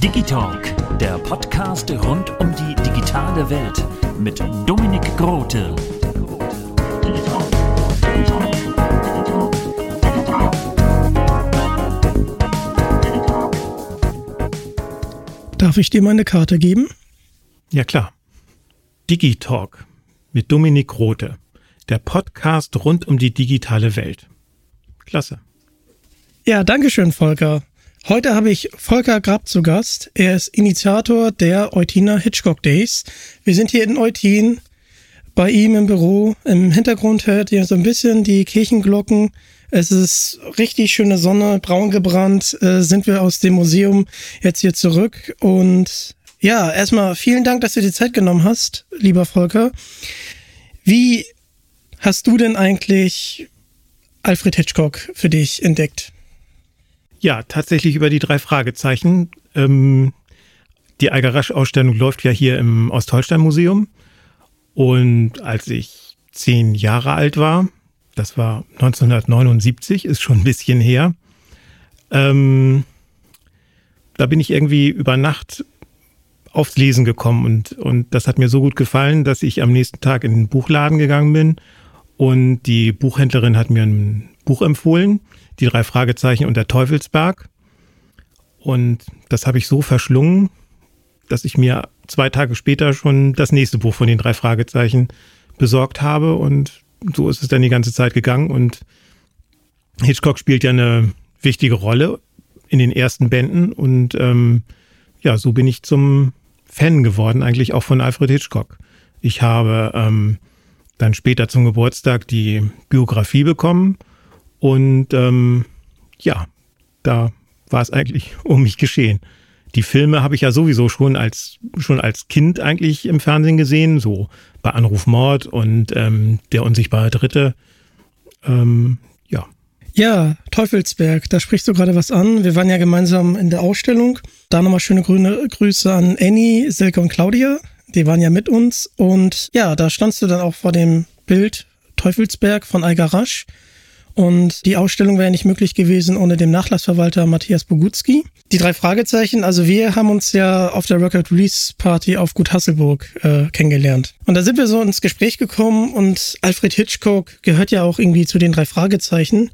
Digitalk, der Podcast rund um die digitale Welt mit Dominik Grote. Darf ich dir meine Karte geben? Ja klar. Digitalk mit Dominik Rote. Der Podcast rund um die digitale Welt. Klasse. Ja, danke schön, Volker. Heute habe ich Volker Grab zu Gast. Er ist Initiator der Eutina Hitchcock Days. Wir sind hier in Eutin bei ihm im Büro. Im Hintergrund hört ihr so ein bisschen die Kirchenglocken. Es ist richtig schöne Sonne, braun gebrannt. Äh, sind wir aus dem Museum jetzt hier zurück. Und ja, erstmal vielen Dank, dass du dir Zeit genommen hast, lieber Volker. Wie hast du denn eigentlich Alfred Hitchcock für dich entdeckt? Ja, tatsächlich über die drei Fragezeichen. Ähm, die Algarasch-Ausstellung läuft ja hier im Ostholstein-Museum. Und als ich zehn Jahre alt war, das war 1979, ist schon ein bisschen her, ähm, da bin ich irgendwie über Nacht aufs Lesen gekommen und, und das hat mir so gut gefallen, dass ich am nächsten Tag in den Buchladen gegangen bin und die Buchhändlerin hat mir ein Buch empfohlen, die drei Fragezeichen und der Teufelsberg. Und das habe ich so verschlungen, dass ich mir zwei Tage später schon das nächste Buch von den drei Fragezeichen besorgt habe. Und so ist es dann die ganze Zeit gegangen. Und Hitchcock spielt ja eine wichtige Rolle in den ersten Bänden. Und ähm, ja, so bin ich zum Fan geworden, eigentlich auch von Alfred Hitchcock. Ich habe ähm, dann später zum Geburtstag die Biografie bekommen und ähm, ja, da war es eigentlich um mich geschehen. Die Filme habe ich ja sowieso schon als schon als Kind eigentlich im Fernsehen gesehen, so bei Anruf Mord und ähm, der unsichtbare Dritte. Ähm, ja. Ja, Teufelsberg, da sprichst du gerade was an. Wir waren ja gemeinsam in der Ausstellung. Da nochmal schöne grüne Grüße an Annie, Silke und Claudia. Die waren ja mit uns. Und ja, da standst du dann auch vor dem Bild Teufelsberg von Algarasch. Und die Ausstellung wäre nicht möglich gewesen ohne den Nachlassverwalter Matthias Bogutski. Die drei Fragezeichen, also wir haben uns ja auf der Record Release Party auf Gut Hasselburg äh, kennengelernt. Und da sind wir so ins Gespräch gekommen und Alfred Hitchcock gehört ja auch irgendwie zu den drei Fragezeichen.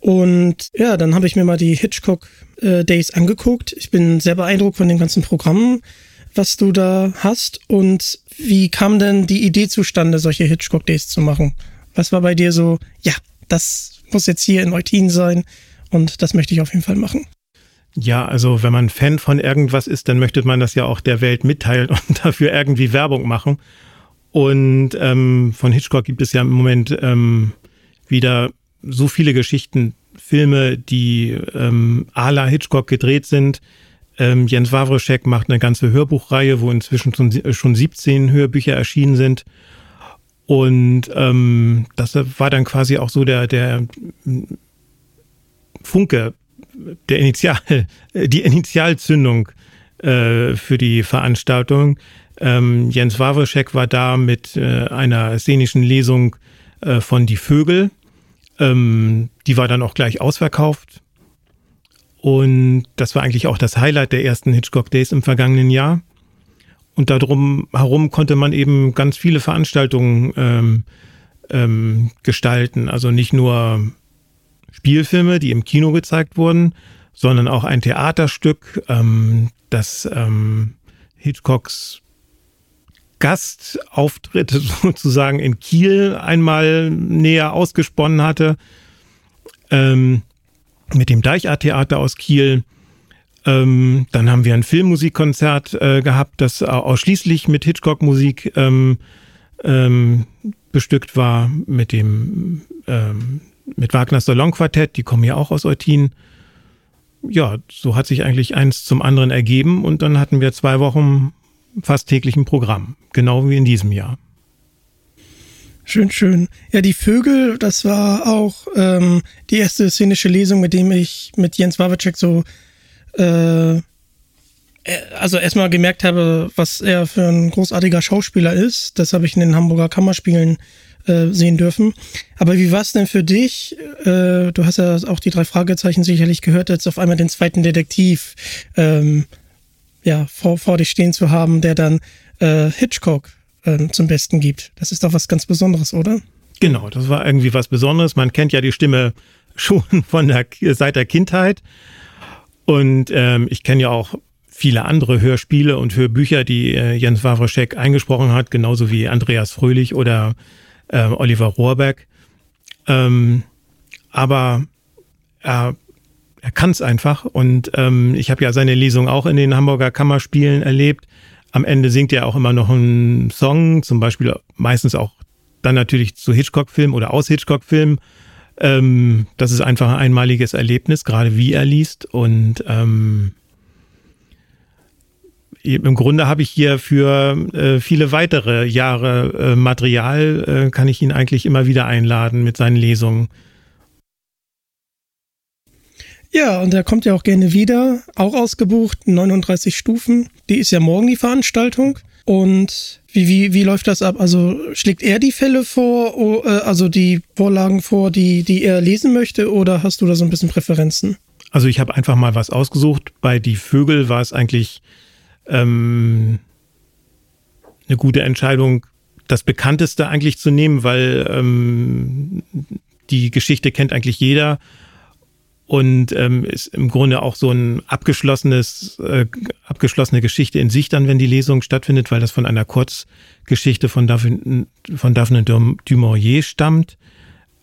Und ja, dann habe ich mir mal die Hitchcock äh, Days angeguckt. Ich bin sehr beeindruckt von den ganzen Programmen, was du da hast. Und wie kam denn die Idee zustande, solche Hitchcock Days zu machen? Was war bei dir so, ja, das muss jetzt hier in Eutin sein und das möchte ich auf jeden Fall machen. Ja, also wenn man Fan von irgendwas ist, dann möchte man das ja auch der Welt mitteilen und dafür irgendwie Werbung machen. Und ähm, von Hitchcock gibt es ja im Moment ähm, wieder so viele Geschichten, Filme, die ähm, à la Hitchcock gedreht sind. Ähm, Jens Wawroschek macht eine ganze Hörbuchreihe, wo inzwischen schon, schon 17 Hörbücher erschienen sind. Und ähm, das war dann quasi auch so der, der Funke, der Initial, die Initialzündung äh, für die Veranstaltung. Ähm, Jens Wawrschek war da mit äh, einer szenischen Lesung äh, von Die Vögel. Ähm, die war dann auch gleich ausverkauft. Und das war eigentlich auch das Highlight der ersten Hitchcock Days im vergangenen Jahr. Und darum herum konnte man eben ganz viele Veranstaltungen ähm, ähm, gestalten. Also nicht nur Spielfilme, die im Kino gezeigt wurden, sondern auch ein Theaterstück, ähm, das ähm, Hitchcocks Gastauftritte sozusagen in Kiel einmal näher ausgesponnen hatte. Ähm, mit dem Deichart-Theater aus Kiel. Ähm, dann haben wir ein Filmmusikkonzert äh, gehabt, das ausschließlich mit Hitchcock-Musik ähm, ähm, bestückt war, mit dem ähm, mit Wagners Salon-Quartett, die kommen ja auch aus Eutin. Ja, so hat sich eigentlich eins zum anderen ergeben und dann hatten wir zwei Wochen fast täglichen Programm, genau wie in diesem Jahr. Schön, schön. Ja, die Vögel, das war auch ähm, die erste szenische Lesung, mit dem ich mit Jens Wawacek so äh, äh, also erstmal gemerkt habe, was er für ein großartiger Schauspieler ist. Das habe ich in den Hamburger Kammerspielen äh, sehen dürfen. Aber wie war es denn für dich? Äh, du hast ja auch die drei Fragezeichen sicherlich gehört, jetzt auf einmal den zweiten Detektiv ähm, ja, vor, vor dich stehen zu haben, der dann äh, Hitchcock äh, zum Besten gibt. Das ist doch was ganz Besonderes, oder? Genau, das war irgendwie was Besonderes. Man kennt ja die Stimme schon von der, seit der Kindheit. Und ähm, ich kenne ja auch viele andere Hörspiele und Hörbücher, die äh, Jens Wawroschek eingesprochen hat, genauso wie Andreas Fröhlich oder äh, Oliver Rohrbeck. Ähm, aber er er kann es einfach. Und ähm, ich habe ja seine Lesung auch in den Hamburger Kammerspielen erlebt. Am Ende singt er auch immer noch einen Song, zum Beispiel meistens auch dann natürlich zu Hitchcock-Filmen oder aus Hitchcock-Filmen. Ähm, das ist einfach ein einmaliges Erlebnis, gerade wie er liest. Und ähm, im Grunde habe ich hier für äh, viele weitere Jahre äh, Material, äh, kann ich ihn eigentlich immer wieder einladen mit seinen Lesungen. Ja, und er kommt ja auch gerne wieder, auch ausgebucht, 39 Stufen. Die ist ja morgen die Veranstaltung. Und wie, wie, wie läuft das ab? Also schlägt er die Fälle vor, äh, also die Vorlagen vor, die, die er lesen möchte, oder hast du da so ein bisschen Präferenzen? Also ich habe einfach mal was ausgesucht. Bei Die Vögel war es eigentlich ähm, eine gute Entscheidung, das Bekannteste eigentlich zu nehmen, weil ähm, die Geschichte kennt eigentlich jeder und ähm, ist im Grunde auch so ein abgeschlossenes, äh, abgeschlossene Geschichte in sich dann, wenn die Lesung stattfindet, weil das von einer Kurzgeschichte von Daphne, von Daphne du Maurier stammt.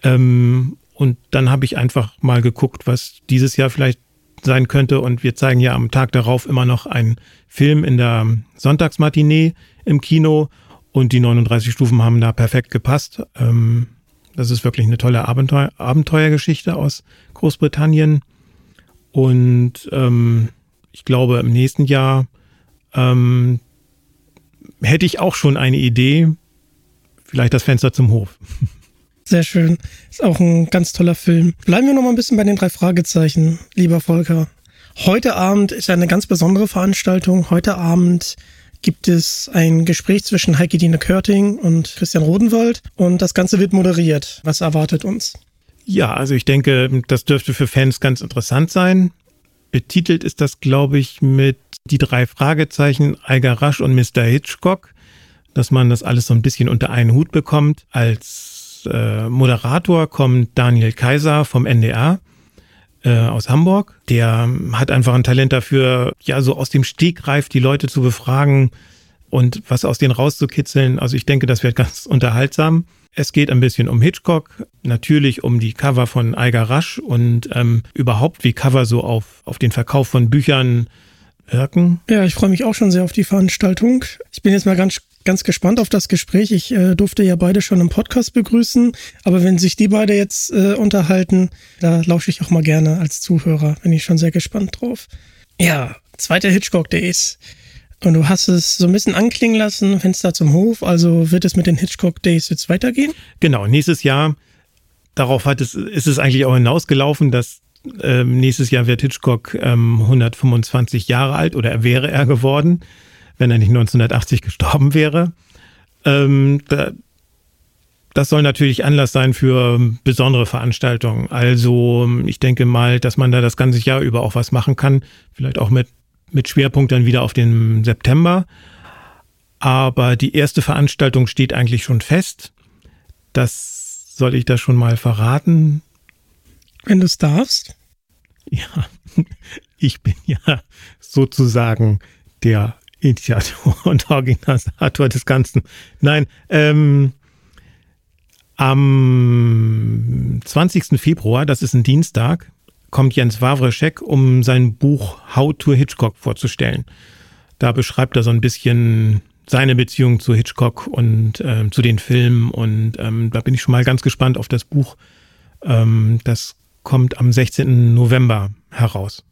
Ähm, und dann habe ich einfach mal geguckt, was dieses Jahr vielleicht sein könnte. Und wir zeigen ja am Tag darauf immer noch einen Film in der Sonntagsmatinee im Kino. Und die 39 Stufen haben da perfekt gepasst. Ähm, das ist wirklich eine tolle Abenteuer, Abenteuergeschichte aus Großbritannien. Und ähm, ich glaube, im nächsten Jahr ähm, hätte ich auch schon eine Idee. Vielleicht das Fenster zum Hof. Sehr schön. Ist auch ein ganz toller Film. Bleiben wir noch mal ein bisschen bei den drei Fragezeichen, lieber Volker. Heute Abend ist eine ganz besondere Veranstaltung. Heute Abend gibt es ein Gespräch zwischen Heike Dine Körting und Christian Rodenwald und das Ganze wird moderiert. Was erwartet uns? Ja, also ich denke, das dürfte für Fans ganz interessant sein. Betitelt ist das, glaube ich, mit die drei Fragezeichen Eiger Rasch und Mr. Hitchcock, dass man das alles so ein bisschen unter einen Hut bekommt. Als äh, Moderator kommt Daniel Kaiser vom NDR äh, aus Hamburg. Der hat einfach ein Talent dafür, ja, so aus dem Stegreif die Leute zu befragen und was aus denen rauszukitzeln. Also ich denke, das wird ganz unterhaltsam. Es geht ein bisschen um Hitchcock, natürlich um die Cover von Eiger Rasch und ähm, überhaupt, wie Cover so auf, auf den Verkauf von Büchern wirken. Ja, ich freue mich auch schon sehr auf die Veranstaltung. Ich bin jetzt mal ganz ganz gespannt auf das Gespräch. Ich äh, durfte ja beide schon im Podcast begrüßen, aber wenn sich die beide jetzt äh, unterhalten, da lausche ich auch mal gerne als Zuhörer. Bin ich schon sehr gespannt drauf. Ja, zweiter Hitchcock Days. Und du hast es so ein bisschen anklingen lassen, Fenster zum Hof. Also wird es mit den Hitchcock Days jetzt weitergehen? Genau, nächstes Jahr, darauf hat es, ist es eigentlich auch hinausgelaufen, dass ähm, nächstes Jahr wird Hitchcock ähm, 125 Jahre alt oder wäre er geworden wenn er nicht 1980 gestorben wäre. Ähm, da, das soll natürlich Anlass sein für besondere Veranstaltungen. Also ich denke mal, dass man da das ganze Jahr über auch was machen kann. Vielleicht auch mit, mit Schwerpunkt dann wieder auf den September. Aber die erste Veranstaltung steht eigentlich schon fest. Das Soll ich das schon mal verraten? Wenn du es darfst. Ja, ich bin ja sozusagen der Initiator und Organisator des Ganzen. Nein, ähm, am 20. Februar, das ist ein Dienstag, kommt Jens Wawreschek, um sein Buch How to Hitchcock vorzustellen. Da beschreibt er so ein bisschen seine Beziehung zu Hitchcock und äh, zu den Filmen und ähm, da bin ich schon mal ganz gespannt auf das Buch. Ähm, das kommt am 16. November heraus.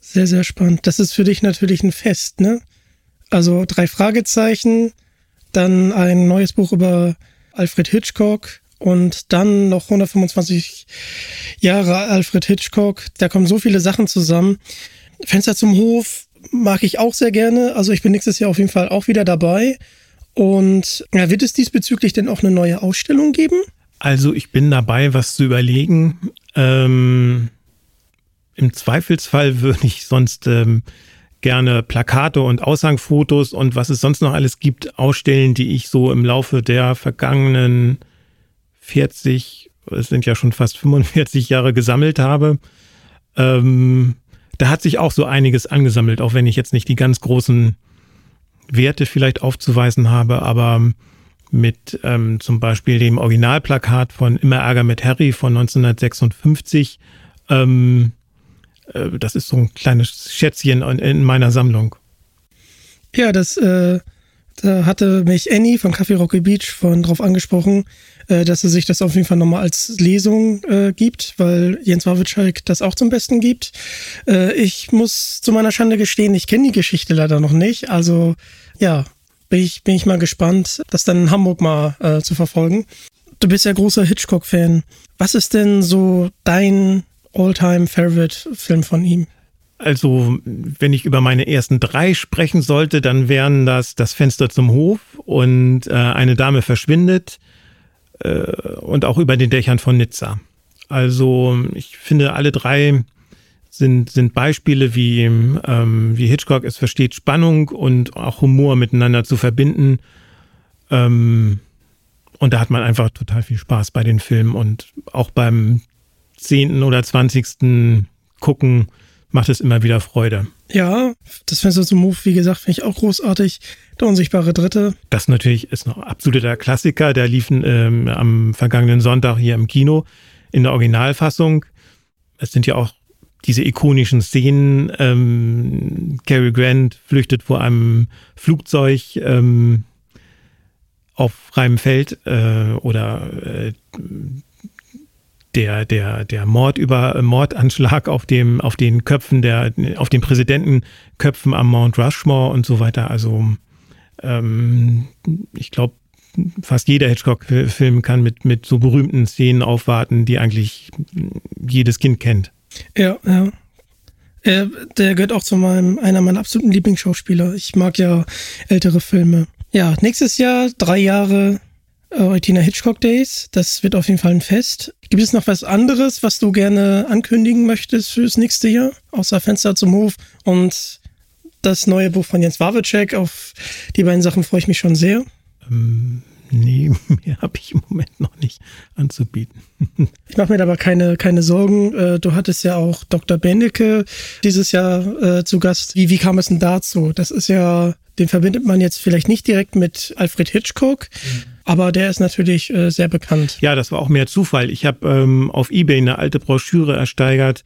Sehr, sehr spannend. Das ist für dich natürlich ein Fest, ne? Also drei Fragezeichen, dann ein neues Buch über Alfred Hitchcock und dann noch 125 Jahre Alfred Hitchcock. Da kommen so viele Sachen zusammen. Fenster zum Hof mag ich auch sehr gerne. Also ich bin nächstes Jahr auf jeden Fall auch wieder dabei. Und ja, wird es diesbezüglich denn auch eine neue Ausstellung geben? Also ich bin dabei, was zu überlegen. Ähm, Im Zweifelsfall würde ich sonst ähm, gerne Plakate und Aushangfotos und was es sonst noch alles gibt, ausstellen, die ich so im Laufe der vergangenen 40, es sind ja schon fast 45 Jahre gesammelt habe. Ähm, da hat sich auch so einiges angesammelt, auch wenn ich jetzt nicht die ganz großen Werte vielleicht aufzuweisen habe, aber mit ähm, zum Beispiel dem Originalplakat von Immer Ärger mit Harry von 1956. Ähm, äh, das ist so ein kleines Schätzchen in, in meiner Sammlung. Ja, das äh, da hatte mich Annie von Café Rocky Beach von drauf angesprochen, äh, dass er sich das auf jeden Fall nochmal als Lesung äh, gibt, weil Jens Wawitschek das auch zum Besten gibt. Äh, ich muss zu meiner Schande gestehen, ich kenne die Geschichte leider noch nicht. Also ja, bin ich, bin ich mal gespannt, das dann in Hamburg mal äh, zu verfolgen. Du bist ja großer Hitchcock-Fan. Was ist denn so dein All-Time-Favorite-Film von ihm? Also, wenn ich über meine ersten drei sprechen sollte, dann wären das Das Fenster zum Hof und äh, Eine Dame verschwindet äh, und auch über den Dächern von Nizza. Also, ich finde, alle drei sind, sind Beispiele, wie, ähm, wie Hitchcock es versteht, Spannung und auch Humor miteinander zu verbinden. Ähm, und da hat man einfach total viel Spaß bei den Filmen und auch beim zehnten oder zwanzigsten Gucken macht es immer wieder Freude. Ja, das Fenster zum Move, wie gesagt, finde ich auch großartig. Der unsichtbare Dritte. Das natürlich ist noch absoluter Klassiker. Der lief ähm, am vergangenen Sonntag hier im Kino in der Originalfassung. Es sind ja auch diese ikonischen Szenen. Ähm, Cary Grant flüchtet vor einem Flugzeug ähm, auf freiem Feld äh, oder äh, der, der, der Mord über Mordanschlag auf dem, auf den Köpfen der, auf den Präsidentenköpfen am Mount Rushmore und so weiter. Also ähm, ich glaube, fast jeder Hitchcock-Film kann mit, mit so berühmten Szenen aufwarten, die eigentlich jedes Kind kennt. Ja, ja. Er, der gehört auch zu meinem, einer meiner absoluten Lieblingsschauspieler. Ich mag ja ältere Filme. Ja, nächstes Jahr, drei Jahre Eutina Hitchcock Days. Das wird auf jeden Fall ein Fest. Gibt es noch was anderes, was du gerne ankündigen möchtest fürs nächste Jahr? Außer Fenster zum Hof und das neue Buch von Jens Wawitschek. Auf die beiden Sachen freue ich mich schon sehr. Ähm, nee, mehr habe ich im Moment noch nicht anzubieten. ich mache mir aber keine, keine Sorgen. Äh, du hattest ja auch Dr. Bendeke dieses Jahr äh, zu Gast. Wie, wie kam es denn dazu? Das ist ja, den verbindet man jetzt vielleicht nicht direkt mit Alfred Hitchcock. Mhm aber der ist natürlich äh, sehr bekannt. Ja, das war auch mehr Zufall. Ich habe ähm, auf eBay eine alte Broschüre ersteigert.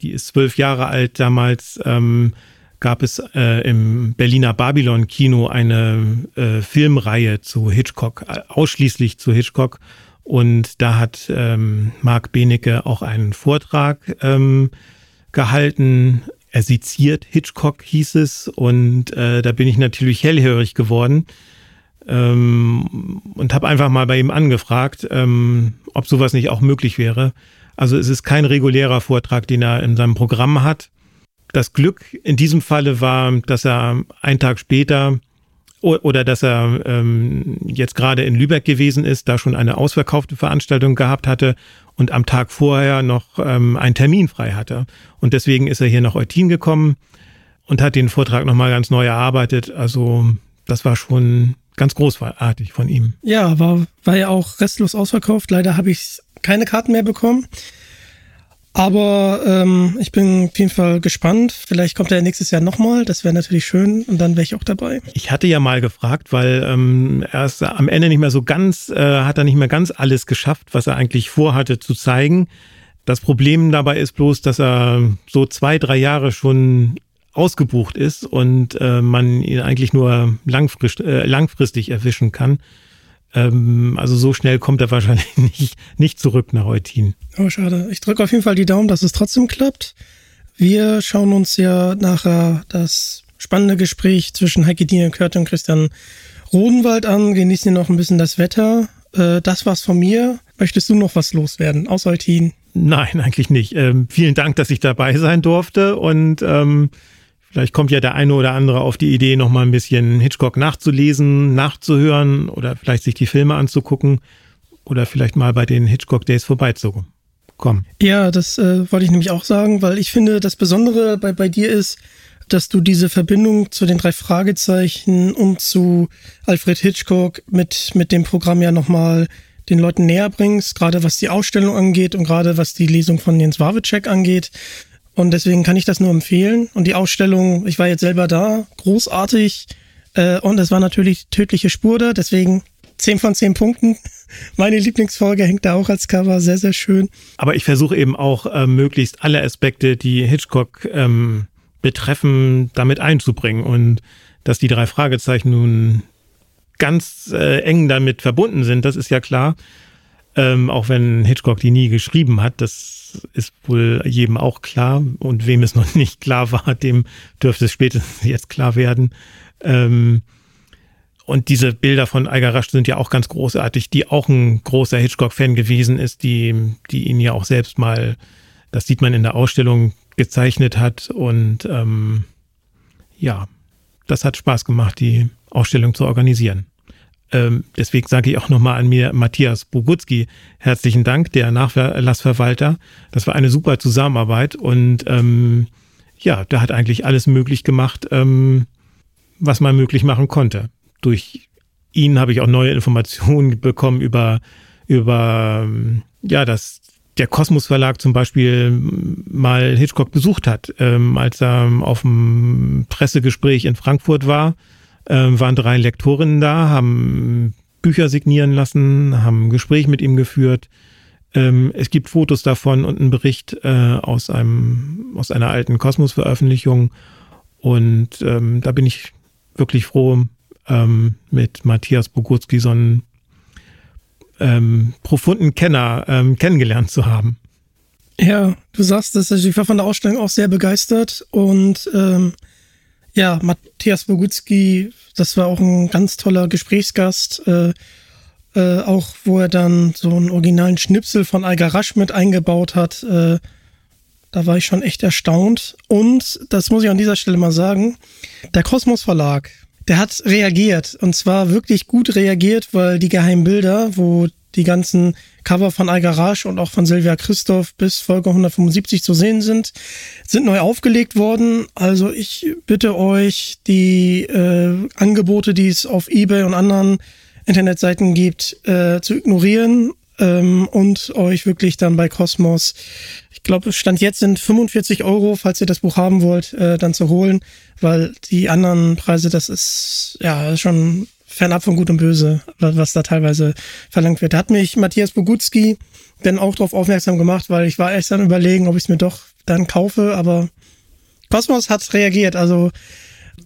Die ist zwölf Jahre alt. Damals ähm, gab es äh, im Berliner Babylon Kino eine äh, Filmreihe zu Hitchcock, äh, ausschließlich zu Hitchcock. Und da hat ähm, Marc Benecke auch einen Vortrag ähm, gehalten. Er seziert Hitchcock hieß es. Und äh, da bin ich natürlich hellhörig geworden ähm, und habe einfach mal bei ihm angefragt, ähm, ob sowas nicht auch möglich wäre. Also es ist kein regulärer Vortrag, den er in seinem Programm hat. Das Glück in diesem Falle war, dass er einen Tag später oder dass er ähm, jetzt gerade in Lübeck gewesen ist, da schon eine ausverkaufte Veranstaltung gehabt hatte und am Tag vorher noch ähm, einen Termin frei hatte. Und deswegen ist er hier nach Eutin gekommen und hat den Vortrag nochmal ganz neu erarbeitet. Also das war schon ganz großartig von ihm. Ja, war, war ja auch restlos ausverkauft. Leider habe ich keine Karten mehr bekommen. Aber ähm, ich bin auf jeden Fall gespannt. Vielleicht kommt er nächstes Jahr nochmal. Das wäre natürlich schön. Und dann wäre ich auch dabei. Ich hatte ja mal gefragt, weil ähm, er ist am Ende nicht mehr so ganz, äh, hat er nicht mehr ganz alles geschafft, was er eigentlich vorhatte zu zeigen. Das Problem dabei ist bloß, dass er so zwei, drei Jahre schon ausgebucht ist und äh, man ihn eigentlich nur langfrist, äh, langfristig erwischen kann. Ähm, also so schnell kommt er wahrscheinlich nicht, nicht zurück nach Eutin. Oh, schade. Ich drücke auf jeden Fall die Daumen, dass es trotzdem klappt. Wir schauen uns ja nachher das spannende Gespräch zwischen Heike Dine Kurt und Christian Rodenwald an, genießen noch ein bisschen das Wetter. Äh, das war's von mir. Möchtest du noch was loswerden aus Eutin? Nein, eigentlich nicht. Ähm, vielen Dank, dass ich dabei sein durfte und ähm, Vielleicht kommt ja der eine oder andere auf die Idee, noch mal ein bisschen Hitchcock nachzulesen, nachzuhören oder vielleicht sich die Filme anzugucken oder vielleicht mal bei den Hitchcock Days vorbeizukommen. Ja, das äh, wollte ich nämlich auch sagen, weil ich finde, das Besondere bei, bei dir ist, dass du diese Verbindung zu den drei Fragezeichen und zu Alfred Hitchcock mit, mit dem Programm ja nochmal den Leuten näher bringst, gerade was die Ausstellung angeht und gerade was die Lesung von Jens Wawitschek angeht. Und deswegen kann ich das nur empfehlen. Und die Ausstellung, ich war jetzt selber da, großartig. Äh, und es war natürlich tödliche Spur da, deswegen 10 von 10 Punkten. Meine Lieblingsfolge hängt da auch als Cover, sehr, sehr schön. Aber ich versuche eben auch äh, möglichst alle Aspekte, die Hitchcock ähm, betreffen, damit einzubringen. Und dass die drei Fragezeichen nun ganz äh, eng damit verbunden sind, das ist ja klar. Ähm, auch wenn Hitchcock die nie geschrieben hat, das ist wohl jedem auch klar. Und wem es noch nicht klar war, dem dürfte es spätestens jetzt klar werden. Ähm, und diese Bilder von Rasch sind ja auch ganz großartig, die auch ein großer Hitchcock-Fan gewesen ist, die, die ihn ja auch selbst mal, das sieht man in der Ausstellung, gezeichnet hat. Und ähm, ja, das hat Spaß gemacht, die Ausstellung zu organisieren. Ähm, deswegen sage ich auch nochmal an mir Matthias Bogutski herzlichen Dank, der Nachlassverwalter. Das war eine super Zusammenarbeit und ähm, ja, der hat eigentlich alles möglich gemacht, ähm, was man möglich machen konnte. Durch ihn habe ich auch neue Informationen bekommen über, über ähm, ja, dass der Kosmos Verlag zum Beispiel mal Hitchcock besucht hat, ähm, als er auf dem Pressegespräch in Frankfurt war äh, waren drei Lektorinnen da, haben Bücher signieren lassen, haben ein Gespräch mit ihm geführt. Ähm, es gibt Fotos davon und einen Bericht äh, aus einem aus einer alten Kosmos-Veröffentlichung. Und ähm, da bin ich wirklich froh, ähm, mit Matthias Bogutski so einen ähm, profunden Kenner ähm, kennengelernt zu haben. Ja, du sagst es, ich war von der Ausstellung auch sehr begeistert und ähm, ja, Matthias Bogutski, das war auch ein ganz toller Gesprächsgast. Äh, äh, auch wo er dann so einen originalen Schnipsel von Algarasch mit eingebaut hat. Äh, da war ich schon echt erstaunt. Und, das muss ich an dieser Stelle mal sagen, der Kosmos Verlag, der hat reagiert. Und zwar wirklich gut reagiert, weil die geheimen Bilder, wo die ganzen Cover von Algarage und auch von Silvia Christoph bis Folge 175 zu sehen sind, sind neu aufgelegt worden. Also ich bitte euch, die äh, Angebote, die es auf eBay und anderen Internetseiten gibt, äh, zu ignorieren ähm, und euch wirklich dann bei Cosmos, ich glaube, stand jetzt sind 45 Euro, falls ihr das Buch haben wollt, äh, dann zu holen, weil die anderen Preise, das ist ja schon fernab von Gut und Böse, was da teilweise verlangt wird. Da hat mich Matthias Bogutski dann auch darauf aufmerksam gemacht, weil ich war erst dann überlegen, ob ich es mir doch dann kaufe, aber Cosmos hat reagiert. Also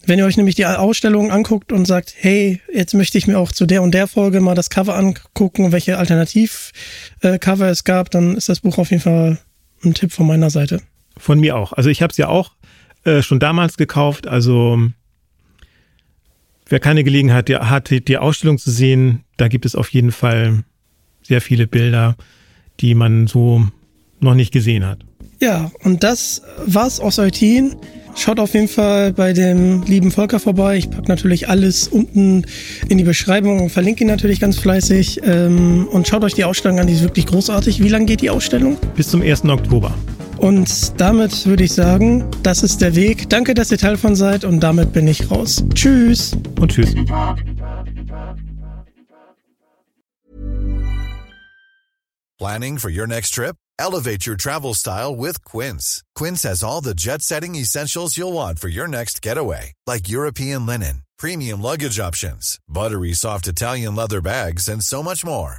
wenn ihr euch nämlich die Ausstellung anguckt und sagt, hey, jetzt möchte ich mir auch zu der und der Folge mal das Cover angucken, welche Alternativcover äh, es gab, dann ist das Buch auf jeden Fall ein Tipp von meiner Seite. Von mir auch. Also ich habe es ja auch äh, schon damals gekauft. Also wer keine Gelegenheit hat, die Ausstellung zu sehen, da gibt es auf jeden Fall sehr viele Bilder, die man so noch nicht gesehen hat. Ja, und das war's aus Eutin. Schaut auf jeden Fall bei dem lieben Volker vorbei. Ich packe natürlich alles unten in die Beschreibung und verlinke ihn natürlich ganz fleißig. Ähm, und schaut euch die Ausstellung an, die ist wirklich großartig. Wie lange geht die Ausstellung? Bis zum 1. Oktober. Und damit würde ich sagen, das ist der Weg. Danke, dass ihr Teil von seid und damit bin ich raus. Tschüss. Und tschüss. Planning for your next trip? Elevate your travel style with Quince. Quince has all the jet setting essentials you'll want for your next getaway, like European linen, premium luggage options, buttery soft Italian leather bags, and so much more.